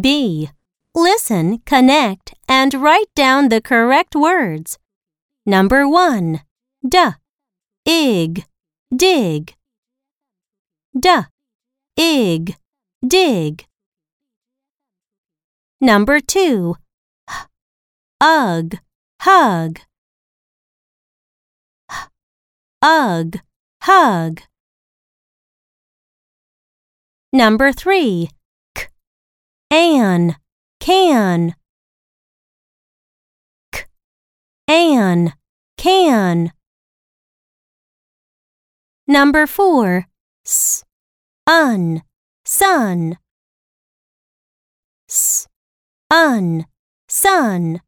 B. Listen, connect, and write down the correct words. Number 1. D. Ig. Dig. D. Ig. Dig. Number 2. H. Ugh. Hug. H. Ugh. Hug. Number 3. An. Can. K. An. Can. Number 4. S. Un. Sun. S. Un. Sun.